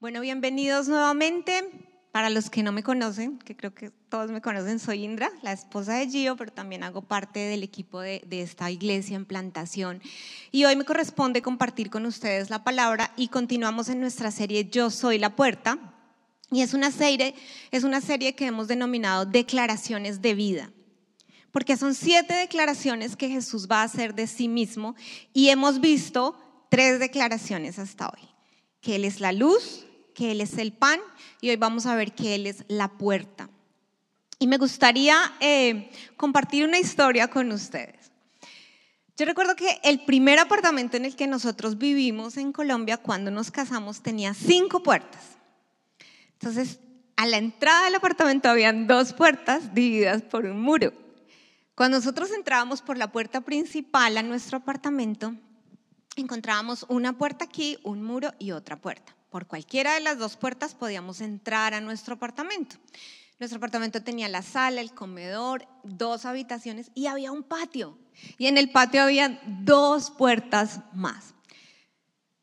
Bueno, bienvenidos nuevamente. Para los que no me conocen, que creo que todos me conocen, soy Indra, la esposa de Gio, pero también hago parte del equipo de, esta iglesia en plantación. Y hoy me corresponde compartir con ustedes la palabra y continuamos en nuestra serie Yo Soy la Puerta. Y es una serie, es una serie que hemos denominado Declaraciones de Vida porque son siete declaraciones que Jesús va a hacer de sí mismo y hemos visto tres declaraciones hasta hoy, que Él es la luz, Él es el pan y hoy vamos a ver que Él es la puerta. Y me gustaría eh, compartir una historia con ustedes. Yo recuerdo que el primer apartamento en el que nosotros vivimos en Colombia cuando nos casamos tenía cinco puertas. Entonces, a la entrada del apartamento habían dos puertas divididas por un muro. Cuando nosotros entrábamos por la puerta principal a nuestro apartamento, encontrábamos una puerta aquí, un muro y otra puerta. Por cualquiera de las dos puertas podíamos entrar a nuestro apartamento. Nuestro apartamento tenía la sala, el comedor, dos habitaciones y había un patio. Y en el patio había dos puertas más.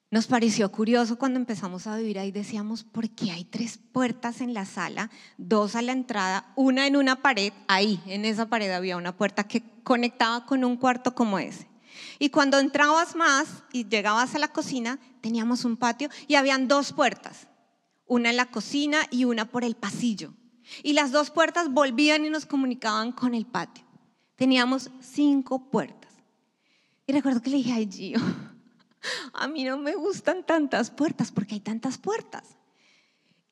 Nos pareció curioso cuando empezamos a vivir ahí, decíamos, ¿por qué hay tres puertas en la sala? Dos a la entrada, una en una pared, ahí, en esa pared había una puerta que conectaba con un cuarto como ese. Y cuando entrabas más y llegabas a la cocina, teníamos un patio y habían dos puertas, una en la cocina y una por el pasillo. Y las dos puertas volvían y nos comunicaban con el patio. Teníamos cinco puertas. Y recuerdo que le dije a Gio, a mí no me gustan tantas puertas porque hay tantas puertas.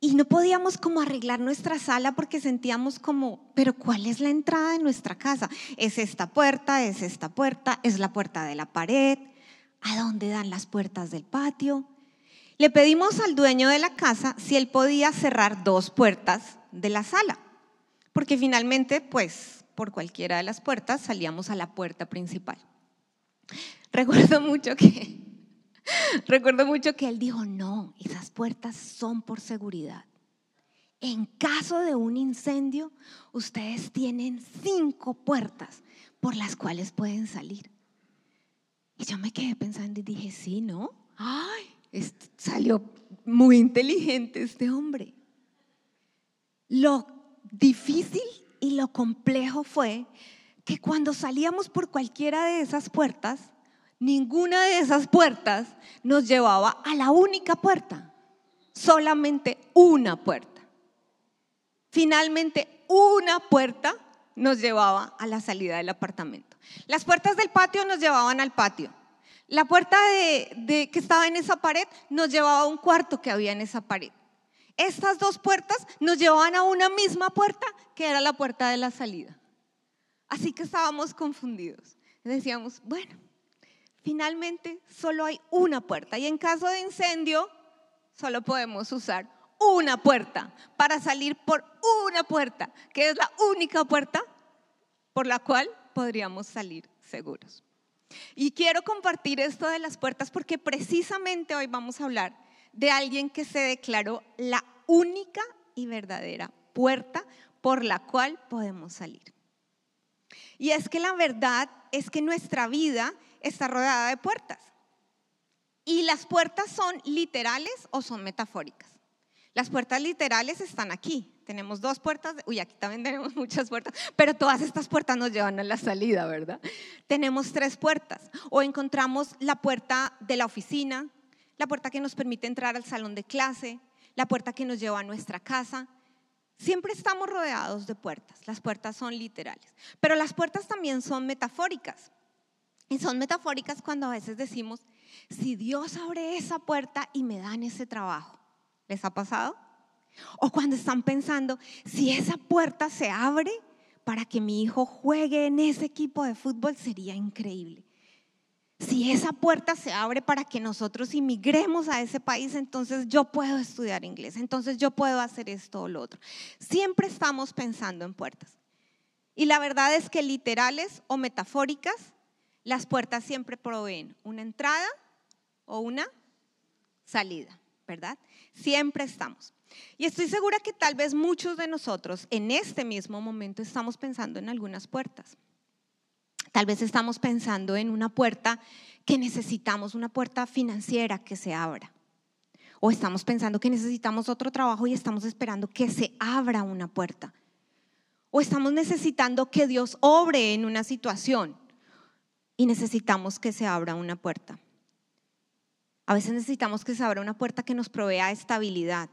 Y no podíamos como arreglar nuestra sala porque sentíamos como, pero ¿cuál es la entrada de nuestra casa? Es esta puerta, es esta puerta, es la puerta de la pared, ¿a dónde dan las puertas del patio? Le pedimos al dueño de la casa si él podía cerrar dos puertas de la sala, porque finalmente, pues, por cualquiera de las puertas salíamos a la puerta principal. Recuerdo mucho que Recuerdo mucho que él dijo, no, esas puertas son por seguridad. En caso de un incendio, ustedes tienen cinco puertas por las cuales pueden salir. Y yo me quedé pensando y dije, sí, ¿no? Ay, salió muy inteligente este hombre. Lo difícil y lo complejo fue que cuando salíamos por cualquiera de esas puertas, ninguna de esas puertas nos llevaba a la única puerta, solamente una puerta. Finalmente, una puerta nos llevaba a la salida del apartamento. Las puertas del patio nos llevaban al patio. La puerta de, que estaba en esa pared nos llevaba a un cuarto que había en esa pared. Estas dos puertas nos llevaban a una misma puerta que era la puerta de la salida. Así que estábamos confundidos. Decíamos, bueno, finalmente solo hay una puerta y en caso de incendio solo podemos usar una puerta para salir por una puerta, que es la única puerta por la cual podríamos salir seguros. Y quiero compartir esto de las puertas porque precisamente hoy vamos a hablar de alguien que se declaró la única y verdadera puerta por la cual podemos salir. Y es que la verdad es que nuestra vida está rodeada de puertas. Y las puertas son literales o son metafóricas. Las puertas literales están aquí. Tenemos dos puertas, uy, aquí también tenemos muchas puertas, pero todas estas puertas nos llevan a la salida, ¿verdad? Tenemos tres puertas. O encontramos la puerta de la oficina, la puerta que nos permite entrar al salón de clase, la puerta que nos lleva a nuestra casa. Siempre estamos rodeados de puertas. Las puertas son literales. Pero las puertas también son metafóricas. Y son metafóricas cuando a veces decimos, si Dios abre esa puerta y me dan ese trabajo, ¿les ha pasado? O cuando están pensando, si esa puerta se abre para que mi hijo juegue en ese equipo de fútbol, sería increíble. Si esa puerta se abre para que nosotros inmigremos a ese país, entonces yo puedo estudiar inglés, entonces yo puedo hacer esto o lo otro. Siempre estamos pensando en puertas. Y la verdad es que literales o metafóricas las puertas siempre proveen una entrada o una salida, ¿verdad? Siempre estamos. Y estoy segura que tal vez muchos de nosotros en este mismo momento estamos pensando en algunas puertas. Tal vez estamos pensando en una puerta que necesitamos, una puerta financiera que se abra. O estamos pensando que necesitamos otro trabajo y estamos esperando que se abra una puerta. O estamos necesitando que Dios obre en una situación y necesitamos que se abra una puerta. A veces necesitamos que se abra una puerta que nos provea estabilidad.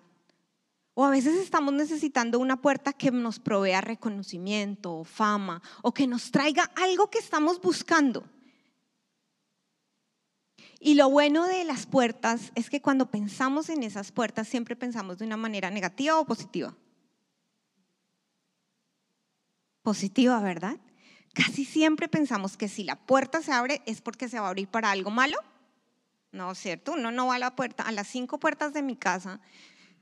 O a veces estamos necesitando una puerta que nos provea reconocimiento o fama o que nos traiga algo que estamos buscando. Y lo bueno de las puertas es que cuando pensamos en esas puertas siempre pensamos de una manera negativa o positiva. Positiva, ¿verdad? Casi siempre pensamos que si la puerta se abre es porque se va a abrir para algo malo. No, ¿cierto? Uno no va a la puerta, a las cinco puertas de mi casa.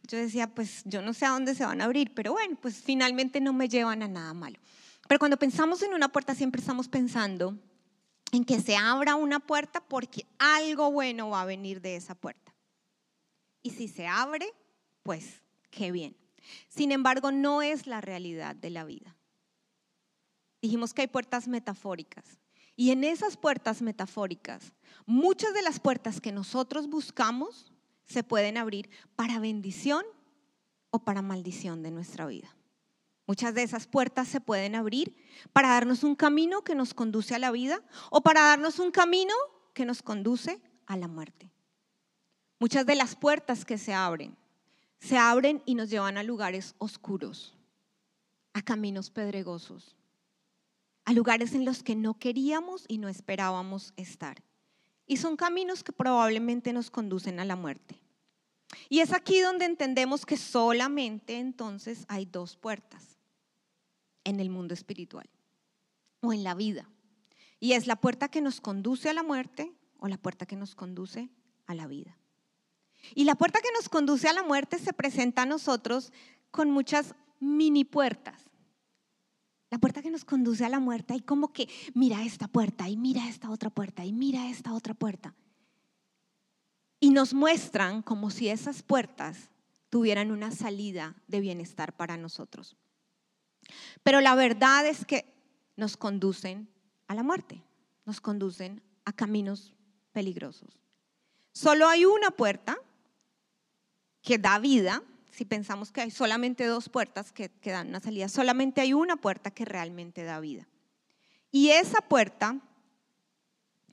Yo decía, pues yo no sé a dónde se van a abrir, pero bueno, pues finalmente no me llevan a nada malo. Pero cuando pensamos en una puerta siempre estamos pensando en que se abra una puerta porque algo bueno va a venir de esa puerta. Y si se abre, pues qué bien. Sin embargo, no es la realidad de la vida. Dijimos que hay puertas metafóricas. Y en esas puertas metafóricas, muchas de las puertas que nosotros buscamos se pueden abrir para bendición o para maldición de nuestra vida. Muchas de esas puertas se pueden abrir para darnos un camino que nos conduce a la vida o para darnos un camino que nos conduce a la muerte. Muchas de las puertas que se abren, se abren y nos llevan a lugares oscuros, a caminos pedregosos, a lugares en los que no queríamos y no esperábamos estar. Y son caminos que probablemente nos conducen a la muerte. Y es aquí donde entendemos que solamente entonces hay dos puertas en el mundo espiritual o en la vida. Y es la puerta que nos conduce a la muerte o la puerta que nos conduce a la vida. Y la puerta que nos conduce a la muerte se presenta a nosotros con muchas mini puertas. La puerta que nos conduce a la muerte hay como que mira esta puerta y mira esta otra puerta y mira esta otra puerta. Y nos muestran como si esas puertas tuvieran una salida de bienestar para nosotros. Pero la verdad es que nos conducen a la muerte, nos conducen a caminos peligrosos. Solo hay una puerta que da vida, si pensamos que hay solamente dos puertas que, que, dan una salida, solamente hay una puerta que realmente da vida. Y esa puerta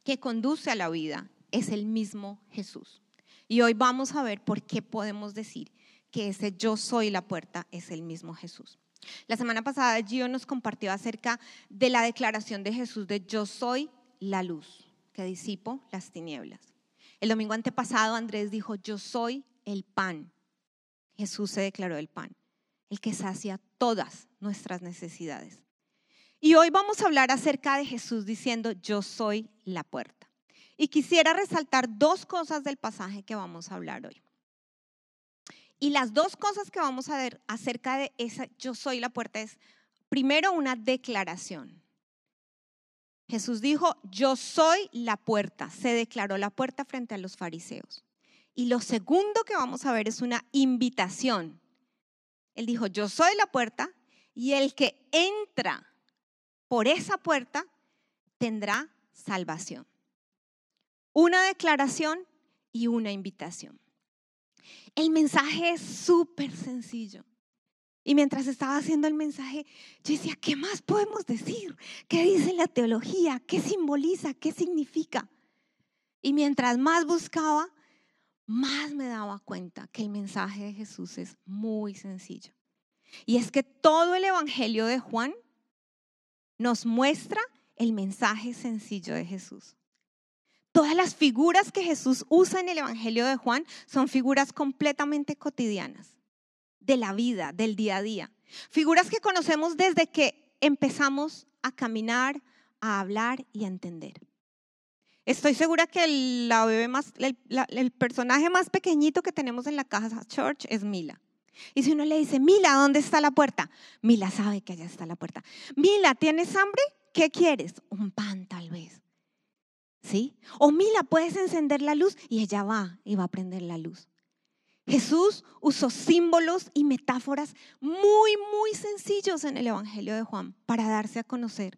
que conduce a la vida es el mismo Jesús. Y hoy vamos a ver por qué podemos decir que ese yo soy la puerta es el mismo Jesús. La semana pasada Gio nos compartió acerca de la declaración de Jesús de yo soy la luz que disipo las tinieblas. El domingo antepasado Andrés dijo yo soy el pan. Jesús se declaró el pan, el que sacia todas nuestras necesidades. Y hoy vamos a hablar acerca de Jesús diciendo yo soy la puerta. Y quisiera resaltar dos cosas del pasaje que vamos a hablar hoy. Y las dos cosas que vamos a ver acerca de esa yo soy la puerta es, primero, una declaración. Jesús dijo, yo soy la puerta. Se declaró la puerta frente a los fariseos. Y lo segundo que vamos a ver es una invitación. Él dijo, yo soy la puerta y el que entra por esa puerta tendrá salvación. Una declaración y una invitación. El mensaje es súper sencillo. Y mientras estaba haciendo el mensaje, yo decía, ¿qué más podemos decir? ¿Qué dice la teología? ¿Qué simboliza? ¿Qué significa? Y mientras más buscaba, más me daba cuenta que el mensaje de Jesús es muy sencillo. Y es que todo el Evangelio de Juan nos muestra el mensaje sencillo de Jesús. Todas las figuras que Jesús usa en el Evangelio de Juan son figuras completamente cotidianas, de la vida, del día a día. Figuras que conocemos desde que empezamos a caminar, a hablar y a entender. Estoy segura que el, personaje más pequeñito que tenemos en la casa church es Mila. Y si uno le dice, Mila, ¿dónde está la puerta? Mila sabe que allá está la puerta. Mila, ¿tienes hambre? ¿Qué quieres? Un pan tal vez. ¿Sí? O Mila, puedes encender la luz y ella va y va a prender la luz. Jesús usó símbolos y metáforas muy, muy sencillos en el Evangelio de Juan para darse a conocer.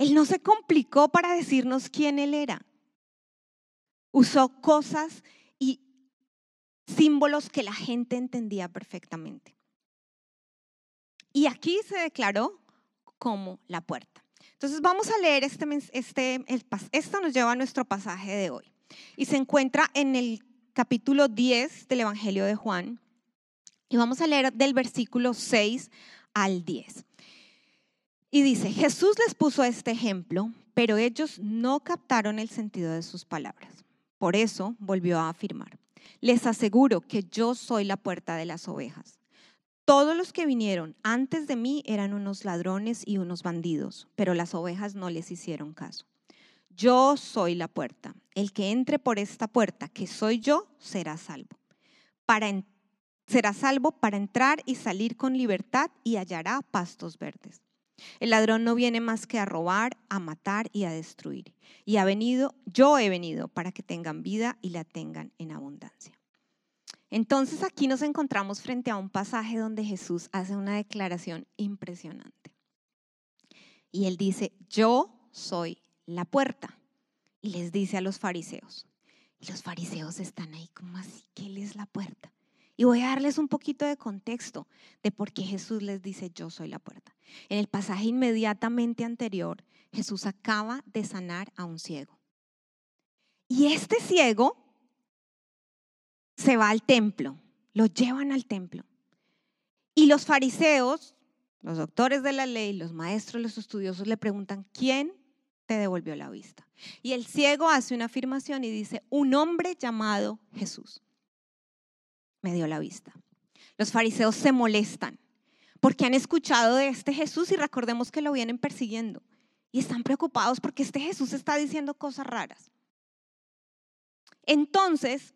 Él no se complicó para decirnos quién Él era. Usó cosas y símbolos que la gente entendía perfectamente. Y aquí se declaró como la puerta. Entonces vamos a leer este, este esto nos lleva a nuestro pasaje de hoy. Y se encuentra en el capítulo 10 del Evangelio de Juan. Y vamos a leer del versículo 6 al 10. Y dice, Jesús les puso este ejemplo, pero ellos no captaron el sentido de sus palabras. Por eso volvió a afirmar, les aseguro que yo soy la puerta de las ovejas. Todos los que vinieron antes de mí eran unos ladrones y unos bandidos, pero las ovejas no les hicieron caso. Yo soy la puerta. El que entre por esta puerta, que soy yo, será salvo. Será salvo para entrar y salir con libertad y hallará pastos verdes. El ladrón no viene más que a robar, a matar y a destruir. Y ha venido, yo he venido para que tengan vida y la tengan en abundancia. Entonces aquí nos encontramos frente a un pasaje donde Jesús hace una declaración impresionante. Y él dice, yo soy la puerta. Y les dice a los fariseos. Los fariseos están ahí como así, que Él es la puerta. Y voy a darles un poquito de contexto de por qué Jesús les dice, yo soy la puerta. En el pasaje inmediatamente anterior, Jesús acaba de sanar a un ciego. Y este ciego se va al templo, lo llevan al templo. Y los fariseos, los doctores de la ley, los maestros, los estudiosos le preguntan, ¿quién te devolvió la vista? Y el ciego hace una afirmación y dice, un hombre llamado Jesús me dio la vista. Los fariseos se molestan porque han escuchado de este Jesús y recordemos que lo vienen persiguiendo. Y están preocupados porque este Jesús está diciendo cosas raras. Entonces,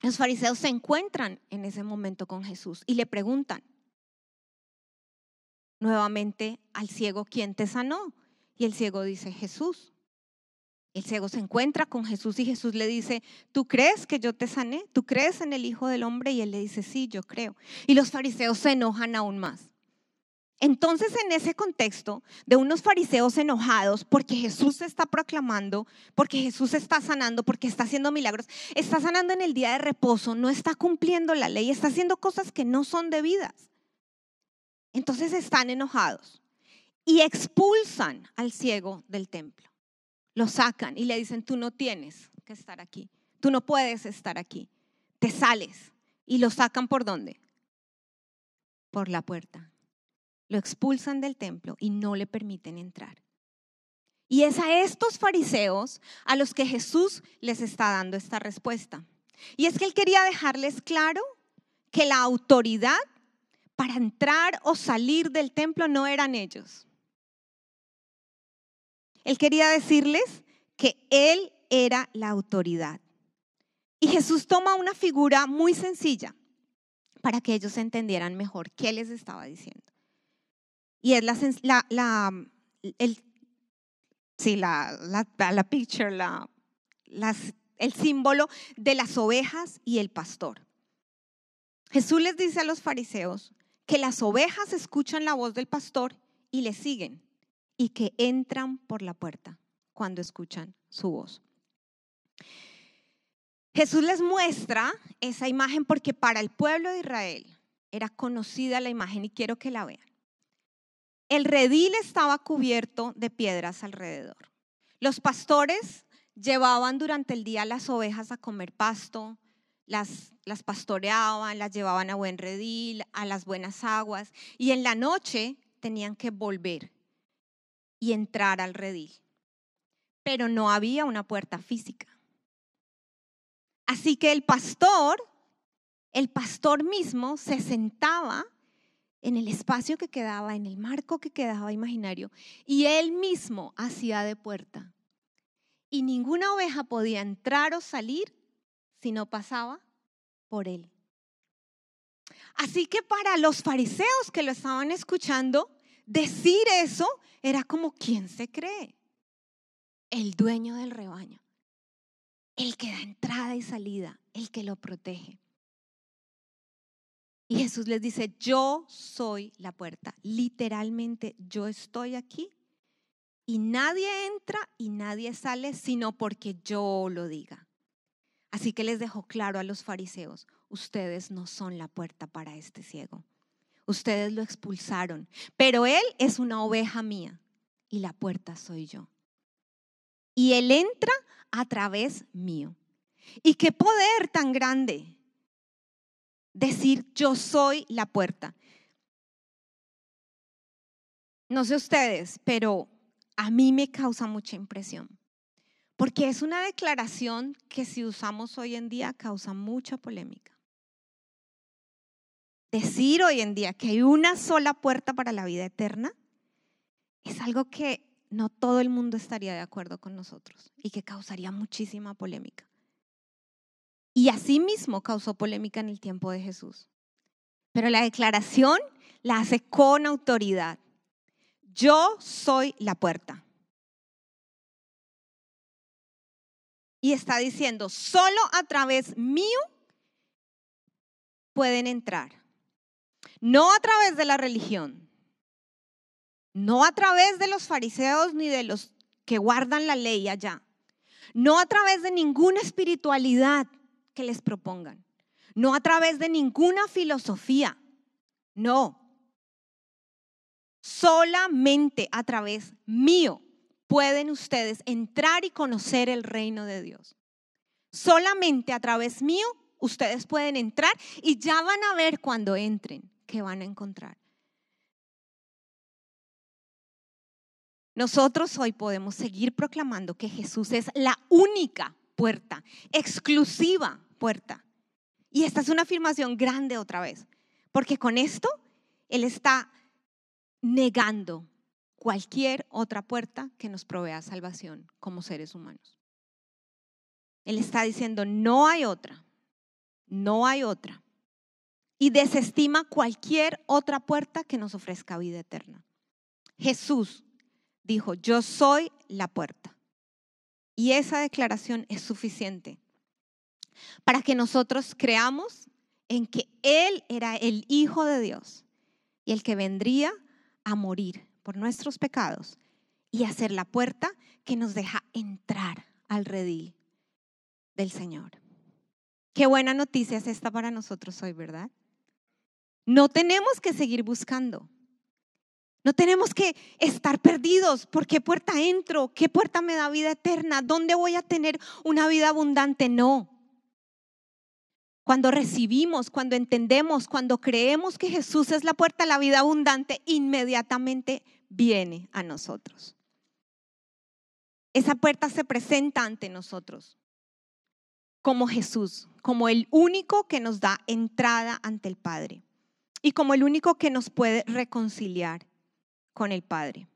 los fariseos se encuentran en ese momento con Jesús y le preguntan nuevamente al ciego, ¿quién te sanó? Y el ciego dice, Jesús. El ciego se encuentra con Jesús y Jesús le dice, ¿tú crees que yo te sané? ¿Tú crees en el Hijo del Hombre? Y él le dice, sí, yo creo. Y los fariseos se enojan aún más. Entonces, en ese contexto de unos fariseos enojados porque Jesús se está proclamando, porque Jesús está sanando, porque está haciendo milagros, está sanando en el día de reposo, no está cumpliendo la ley, está haciendo cosas que no son debidas. Entonces están enojados y expulsan al ciego del templo. Lo sacan y le dicen, tú no tienes que estar aquí, tú no puedes estar aquí, te sales. Y lo sacan por dónde? Por la puerta lo expulsan del templo y no le permiten entrar. Y es a estos fariseos a los que Jesús les está dando esta respuesta. Y es que él quería dejarles claro que la autoridad para entrar o salir del templo no eran ellos. Él quería decirles que él era la autoridad. Y Jesús toma una figura muy sencilla para que ellos entendieran mejor qué les estaba diciendo. Y es la, la, el, sí, la, la, picture, la, el símbolo de las ovejas y el pastor. Jesús les dice a los fariseos que las ovejas escuchan la voz del pastor y le siguen y que entran por la puerta cuando escuchan su voz. Jesús les muestra esa imagen porque para el pueblo de Israel era conocida la imagen y quiero que la vean. El redil estaba cubierto de piedras alrededor. Los pastores llevaban durante el día las ovejas a comer pasto, las, las pastoreaban, las llevaban a buen redil, a las buenas aguas, y en la noche tenían que volver y entrar al redil. Pero no había una puerta física. Así que el pastor, el pastor mismo se sentaba en el espacio que quedaba, en el marco que quedaba imaginario, y él mismo hacía de puerta. Y ninguna oveja podía entrar o salir si no pasaba por él. Así que para los fariseos que lo estaban escuchando, decir eso era como quien se cree, el dueño del rebaño, el que da entrada y salida, el que lo protege. Y Jesús les dice, yo soy la puerta. Literalmente, yo estoy aquí y nadie entra y nadie sale sino porque yo lo diga. Así que les dejó claro a los fariseos, ustedes no son la puerta para este ciego. Ustedes lo expulsaron, pero él es una oveja mía y la puerta soy yo. Y él entra a través mío. Y qué poder tan grande decir yo soy la puerta. No sé ustedes, pero a mí me causa mucha impresión. Porque es una declaración que si usamos hoy en día causa mucha polémica. Decir hoy en día que hay una sola puerta para la vida eterna es algo que no todo el mundo estaría de acuerdo con nosotros y que causaría muchísima polémica. Y así mismo causó polémica en el tiempo de Jesús. Pero la declaración la hace con autoridad. Yo soy la puerta. Y está diciendo, solo a través mío pueden entrar. No a través de la religión, no a través de los fariseos ni de los que guardan la ley allá, no a través de ninguna espiritualidad que les propongan, no a través de ninguna filosofía, no. Solamente a través mío pueden ustedes entrar y conocer el reino de Dios. Solamente a través mío ustedes pueden entrar y ya van a ver cuando entren que van a encontrar. Nosotros hoy podemos seguir proclamando que Jesús es la única puerta, exclusiva puerta. Y esta es una afirmación grande otra vez, porque con esto Él está negando cualquier otra puerta que nos provea salvación como seres humanos. Él está diciendo, no hay otra, no hay otra. Y desestima cualquier otra puerta que nos ofrezca vida eterna. Jesús dijo, yo soy la puerta. Y esa declaración es suficiente para que nosotros creamos en que Él era el Hijo de Dios y el que vendría a morir por nuestros pecados y a ser la puerta que nos deja entrar al redil del Señor. Qué buena noticia es esta para nosotros hoy, ¿verdad? No tenemos que seguir buscando. No tenemos que estar perdidos. ¿Por qué puerta entro? ¿Qué puerta me da vida eterna? ¿Dónde voy a tener una vida abundante? No. Cuando recibimos, cuando entendemos, cuando creemos que Jesús es la puerta a la vida abundante, inmediatamente viene a nosotros. Esa puerta se presenta ante nosotros como Jesús, como el único que nos da entrada ante el Padre y como el único que nos puede reconciliar con el Padre.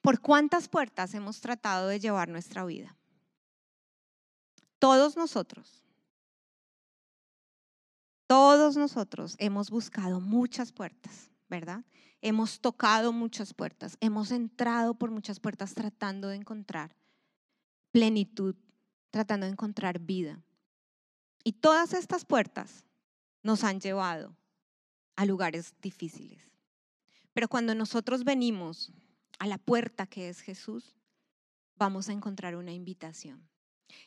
¿Por cuántas puertas hemos tratado de llevar nuestra vida? Todos nosotros todos nosotros hemos buscado muchas puertas, ¿verdad? Hemos tocado muchas puertas, hemos entrado por muchas puertas tratando de encontrar plenitud, tratando de encontrar vida. Y todas estas puertas nos han llevado a lugares difíciles. Pero cuando nosotros venimos a la puerta que es Jesús, vamos a encontrar una invitación.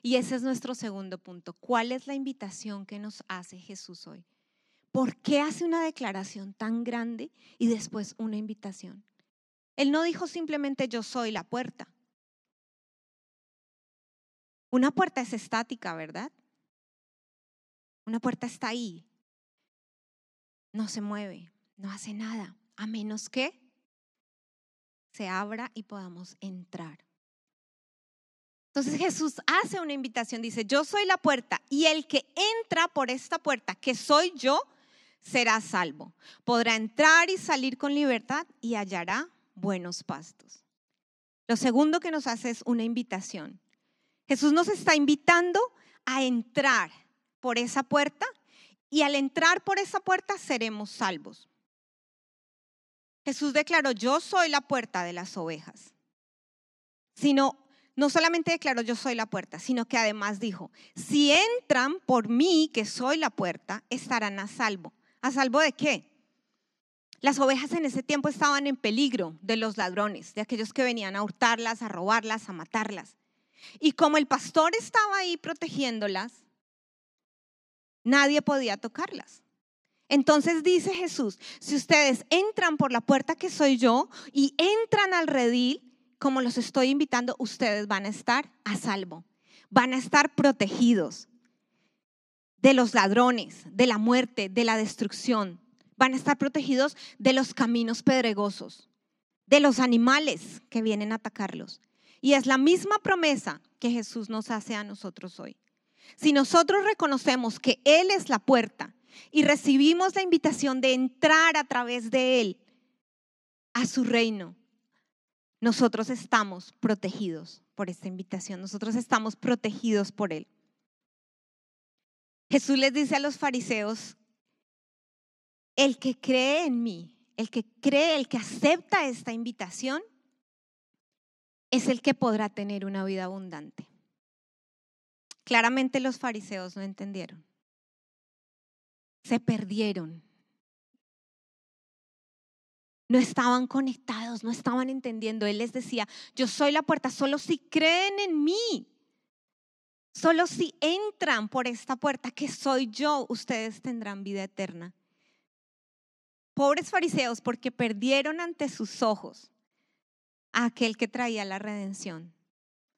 Y ese es nuestro segundo punto. ¿Cuál es la invitación que nos hace Jesús hoy? ¿Por qué hace una declaración tan grande y después una invitación? Él no dijo simplemente yo soy la puerta. Una puerta es estática, ¿verdad? Una puerta está ahí. No se mueve, no hace nada, a menos que se abra y podamos entrar. Entonces Jesús hace una invitación, dice, yo soy la puerta y el que entra por esta puerta, que soy yo, será salvo. Podrá entrar y salir con libertad y hallará buenos pastos. Lo segundo que nos hace es una invitación. Jesús nos está invitando a entrar por esa puerta y al entrar por esa puerta seremos salvos. Jesús declaró, yo soy la puerta de las ovejas, sino no solamente declaró yo soy la puerta, sino que además dijo, si entran por mí, que soy la puerta, estarán a salvo. ¿A salvo de qué? Las ovejas en ese tiempo estaban en peligro de los ladrones, de aquellos que venían a hurtarlas, a robarlas, a matarlas. Y como el pastor estaba ahí protegiéndolas, nadie podía tocarlas. Entonces dice Jesús, si ustedes entran por la puerta que soy yo y entran al redil, como los estoy invitando, ustedes van a estar a salvo, van a estar protegidos de los ladrones, de la muerte, de la destrucción, van a estar protegidos de los caminos pedregosos, de los animales que vienen a atacarlos. Y es la misma promesa que Jesús nos hace a nosotros hoy. Si nosotros reconocemos que Él es la puerta y recibimos la invitación de entrar a través de Él a su reino, nosotros estamos protegidos por esta invitación, nosotros estamos protegidos por Él. Jesús les dice a los fariseos, el que cree en mí, el que cree, el que acepta esta invitación, es el que podrá tener una vida abundante. Claramente los fariseos no entendieron. Se perdieron. No estaban conectados, no estaban entendiendo. Él les decía, yo soy la puerta, solo si creen en mí, solo si entran por esta puerta que soy yo, ustedes tendrán vida eterna. Pobres fariseos, porque perdieron ante sus ojos a aquel que traía la redención,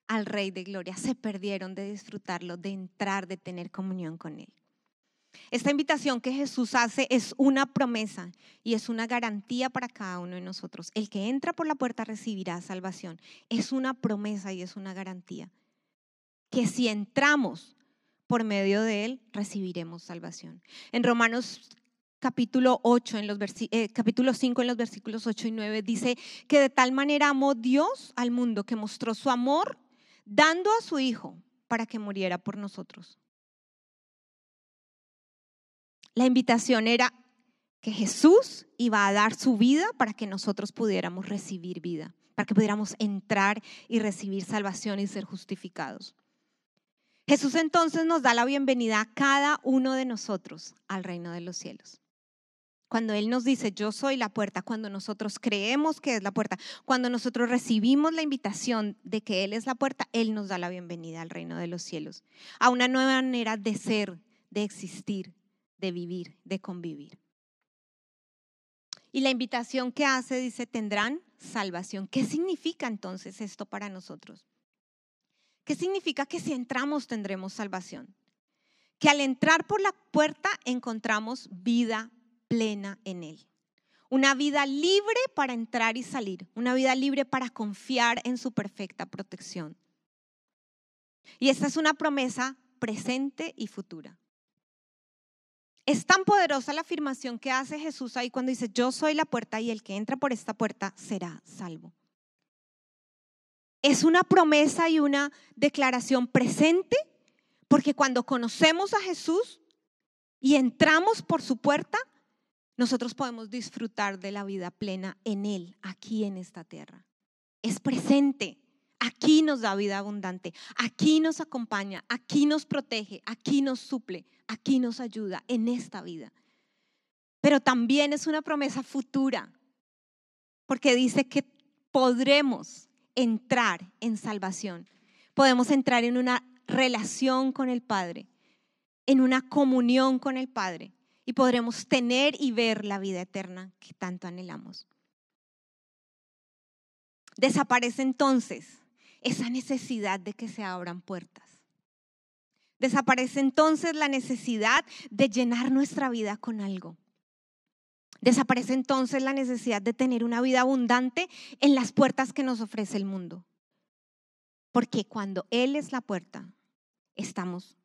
al Rey de Gloria. Se perdieron de disfrutarlo, de entrar, de tener comunión con Él. Esta invitación que Jesús hace es una promesa y es una garantía para cada uno de nosotros. El que entra por la puerta recibirá salvación. Es una promesa y es una garantía. Que si entramos por medio de Él, recibiremos salvación. En Romanos capítulo 8, en los eh, capítulo 5, en los versículos 8 y 9, dice que de tal manera amó Dios al mundo que mostró su amor dando a su Hijo para que muriera por nosotros. La invitación era que Jesús iba a dar su vida para que nosotros pudiéramos recibir vida, para que pudiéramos entrar y recibir salvación y ser justificados. Jesús entonces nos da la bienvenida a cada uno de nosotros al reino de los cielos. Cuando Él nos dice, yo soy la puerta, cuando nosotros creemos que es la puerta, cuando nosotros recibimos la invitación de que Él es la puerta, Él nos da la bienvenida al reino de los cielos, a una nueva manera de ser, de existir, de vivir, de convivir. Y la invitación que hace dice, tendrán salvación. ¿Qué significa entonces esto para nosotros? ¿Qué significa que si entramos tendremos salvación? Que al entrar por la puerta encontramos vida plena en Él. Una vida libre para entrar y salir, una vida libre para confiar en su perfecta protección. Y esta es una promesa presente y futura. Es tan poderosa la afirmación que hace Jesús ahí cuando dice, yo soy la puerta y el que entra por esta puerta será salvo. Es una promesa y una declaración presente porque cuando conocemos a Jesús y entramos por su puerta, nosotros podemos disfrutar de la vida plena en Él, aquí en esta tierra. Es presente. Aquí nos da vida abundante, aquí nos acompaña, aquí nos protege, aquí nos suple, aquí nos ayuda en esta vida. Pero también es una promesa futura, porque dice que podremos entrar en salvación, podemos entrar en una relación con el Padre, en una comunión con el Padre y podremos tener y ver la vida eterna que tanto anhelamos. Desaparece entonces esa necesidad de que se abran puertas. Desaparece entonces la necesidad de llenar nuestra vida con algo. Desaparece entonces la necesidad de tener una vida abundante en las puertas que nos ofrece el mundo. Porque cuando Él es la puerta, estamos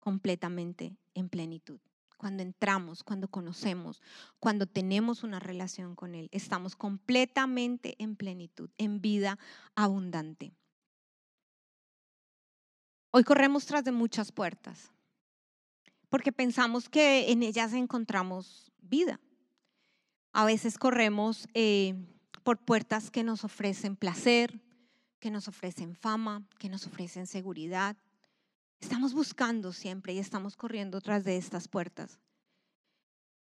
completamente en plenitud cuando entramos, cuando conocemos, cuando tenemos una relación con Él. Estamos completamente en plenitud, en vida abundante. Hoy corremos tras de muchas puertas, porque pensamos que en ellas encontramos vida. A veces corremos eh, por puertas que nos ofrecen placer, que nos ofrecen fama, que nos ofrecen seguridad, Estamos buscando siempre y estamos corriendo tras de estas puertas,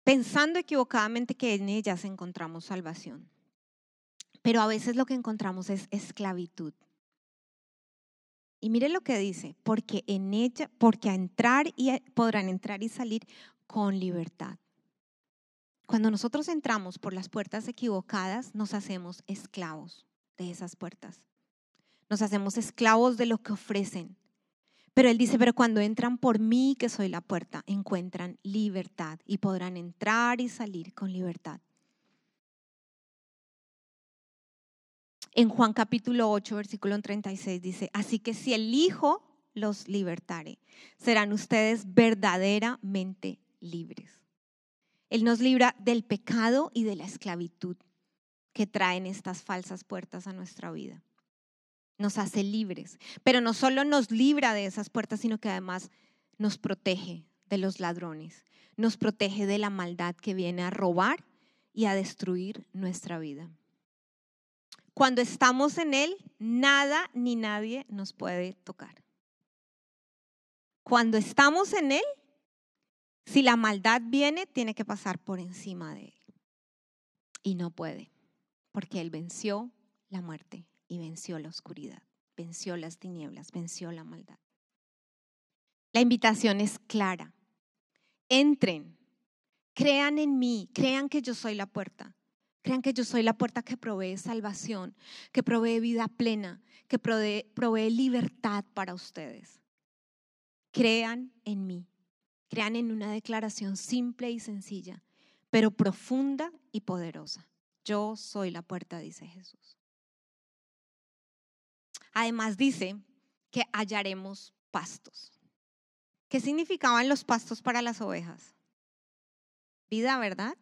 pensando equivocadamente que en ellas encontramos salvación. Pero a veces lo que encontramos es esclavitud. Y mire lo que dice, porque en ella, porque entrar y podrán entrar y salir con libertad. Cuando nosotros entramos por las puertas equivocadas, nos hacemos esclavos de esas puertas. Nos hacemos esclavos de lo que ofrecen. Pero él dice, pero cuando entran por mí, que soy la puerta, encuentran libertad y podrán entrar y salir con libertad. En Juan capítulo 8, versículo 36 dice, así que si el Hijo los libertare, serán ustedes verdaderamente libres. Él nos libra del pecado y de la esclavitud que traen estas falsas puertas a nuestra vida. Nos hace libres, pero no solo nos libra de esas puertas, sino que además nos protege de los ladrones, nos protege de la maldad que viene a robar y a destruir nuestra vida. Cuando estamos en Él, nada ni nadie nos puede tocar. Cuando estamos en Él, si la maldad viene, tiene que pasar por encima de Él. Y no puede, porque Él venció la muerte y venció la oscuridad, venció las tinieblas, venció la maldad. La invitación es clara. Entren, crean en mí, crean que yo soy la puerta. Crean que yo soy la puerta que provee salvación, que provee vida plena, que provee, libertad para ustedes. Crean en mí. Crean en una declaración simple y sencilla, pero profunda y poderosa. Yo soy la puerta, dice Jesús. Además dice que hallaremos pastos. ¿Qué significaban los pastos para las ovejas? Vida, ¿verdad?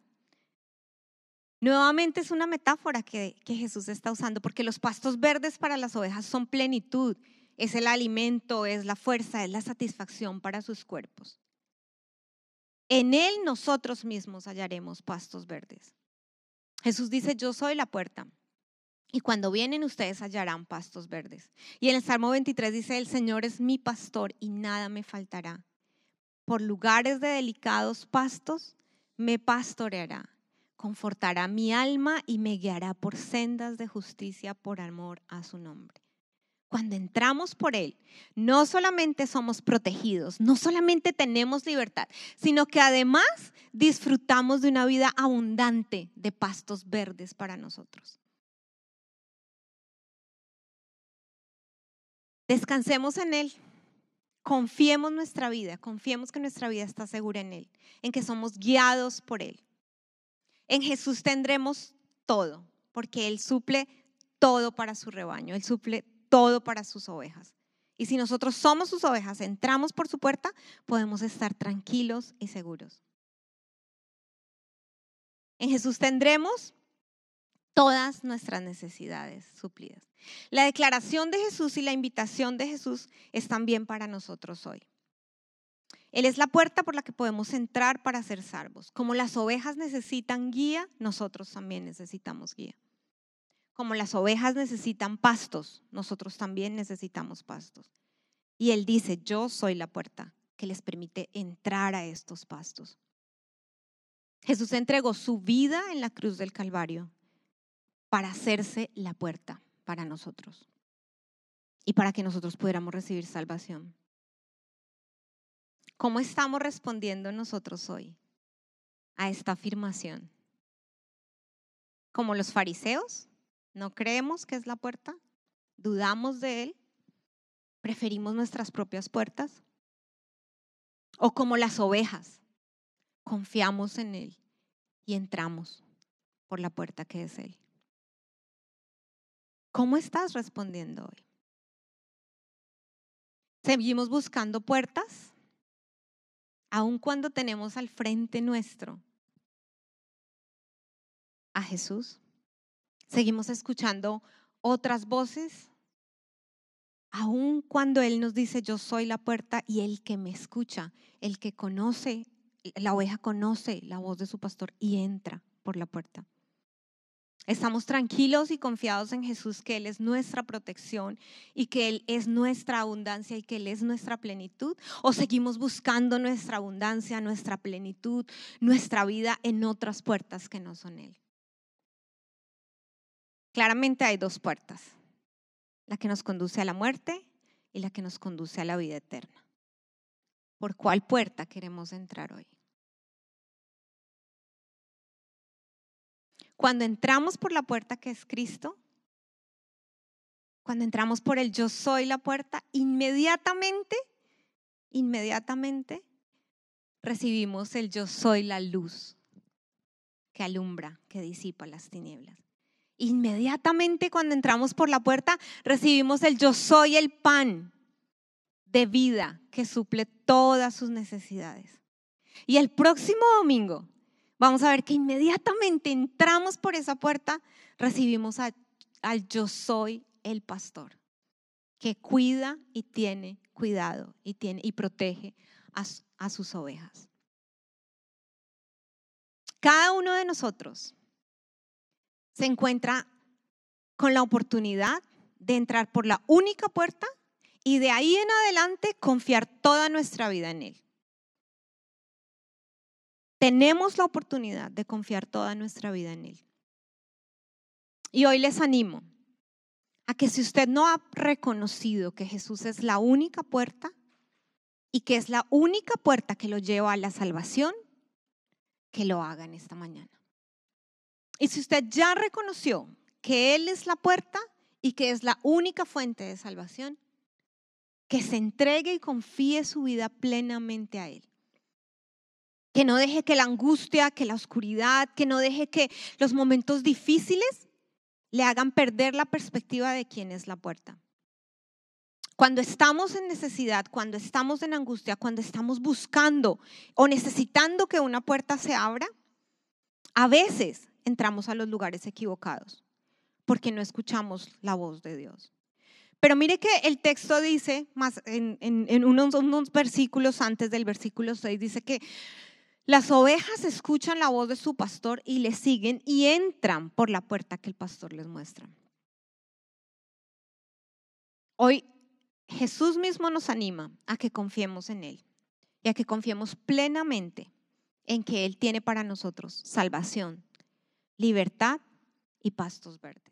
Nuevamente es una metáfora que, Jesús está usando, porque los pastos verdes para las ovejas son plenitud, es el alimento, es la fuerza, es la satisfacción para sus cuerpos. En Él nosotros mismos hallaremos pastos verdes. Jesús dice, yo soy la puerta. Y cuando vienen ustedes hallarán pastos verdes. Y en el Salmo 23 dice, el Señor es mi pastor y nada me faltará. Por lugares de delicados pastos me pastoreará confortará mi alma y me guiará por sendas de justicia por amor a su nombre. Cuando entramos por Él, no solamente somos protegidos, no solamente tenemos libertad, sino que además disfrutamos de una vida abundante de pastos verdes para nosotros. Descansemos en Él, confiemos nuestra vida, confiemos que nuestra vida está segura en Él, en que somos guiados por Él. En Jesús tendremos todo, porque Él suple todo para su rebaño, Él suple todo para sus ovejas. Y si nosotros somos sus ovejas, entramos por su puerta, podemos estar tranquilos y seguros. En Jesús tendremos todas nuestras necesidades suplidas. La declaración de Jesús y la invitación de Jesús es también para nosotros hoy. Él es la puerta por la que podemos entrar para ser salvos. Como las ovejas necesitan guía, nosotros también necesitamos guía. Como las ovejas necesitan pastos, nosotros también necesitamos pastos. Y Él dice, yo soy la puerta que les permite entrar a estos pastos. Jesús entregó su vida en la cruz del Calvario para hacerse la puerta para nosotros y para que nosotros pudiéramos recibir salvación. ¿Cómo estamos respondiendo nosotros hoy a esta afirmación? ¿Como los fariseos? ¿No creemos que es la puerta? ¿Dudamos de él? ¿Preferimos nuestras propias puertas? ¿O como las ovejas? Confiamos en él y entramos por la puerta que es él. ¿Cómo estás respondiendo hoy? ¿Seguimos buscando puertas? aun cuando tenemos al frente nuestro a Jesús, seguimos escuchando otras voces, aun cuando Él nos dice, yo soy la puerta y el que me escucha, el que conoce, la oveja conoce la voz de su pastor y entra por la puerta. Estamos tranquilos y confiados en Jesús, que Él es nuestra protección y que Él es nuestra abundancia y que Él es nuestra plenitud. O seguimos buscando nuestra abundancia, nuestra plenitud, nuestra vida en otras puertas que no son Él. Claramente hay dos puertas, la que nos conduce a la muerte y la que nos conduce a la vida eterna. ¿Por cuál puerta queremos entrar hoy? Cuando entramos por la puerta que es Cristo, cuando entramos por el yo soy la puerta, inmediatamente, inmediatamente recibimos el yo soy la luz que alumbra, que disipa las tinieblas. Inmediatamente cuando entramos por la puerta recibimos el yo soy el pan de vida que suple todas sus necesidades. Y el próximo domingo vamos a ver que inmediatamente entramos por esa puerta, recibimos al yo soy el pastor, que cuida y tiene cuidado y, tiene, y protege a, a sus ovejas. Cada uno de nosotros se encuentra con la oportunidad de entrar por la única puerta y de ahí en adelante confiar toda nuestra vida en Él. Tenemos la oportunidad de confiar toda nuestra vida en Él. Y hoy les animo a que si usted no ha reconocido que Jesús es la única puerta y que es la única puerta que lo lleva a la salvación, que lo haga en esta mañana. Y si usted ya reconoció que Él es la puerta y que es la única fuente de salvación, que se entregue y confíe su vida plenamente a Él. Que no deje que la angustia, que la oscuridad, que no deje que los momentos difíciles le hagan perder la perspectiva de quién es la puerta. Cuando estamos en necesidad, cuando estamos en angustia, cuando estamos buscando o necesitando que una puerta se abra, a veces entramos a los lugares equivocados porque no escuchamos la voz de Dios. Pero mire que el texto dice, más en, unos, unos versículos antes del versículo 6, dice que las ovejas escuchan la voz de su pastor y le siguen y entran por la puerta que el pastor les muestra. Hoy Jesús mismo nos anima a que confiemos en Él y a que confiemos plenamente en que Él tiene para nosotros salvación, libertad y pastos verdes.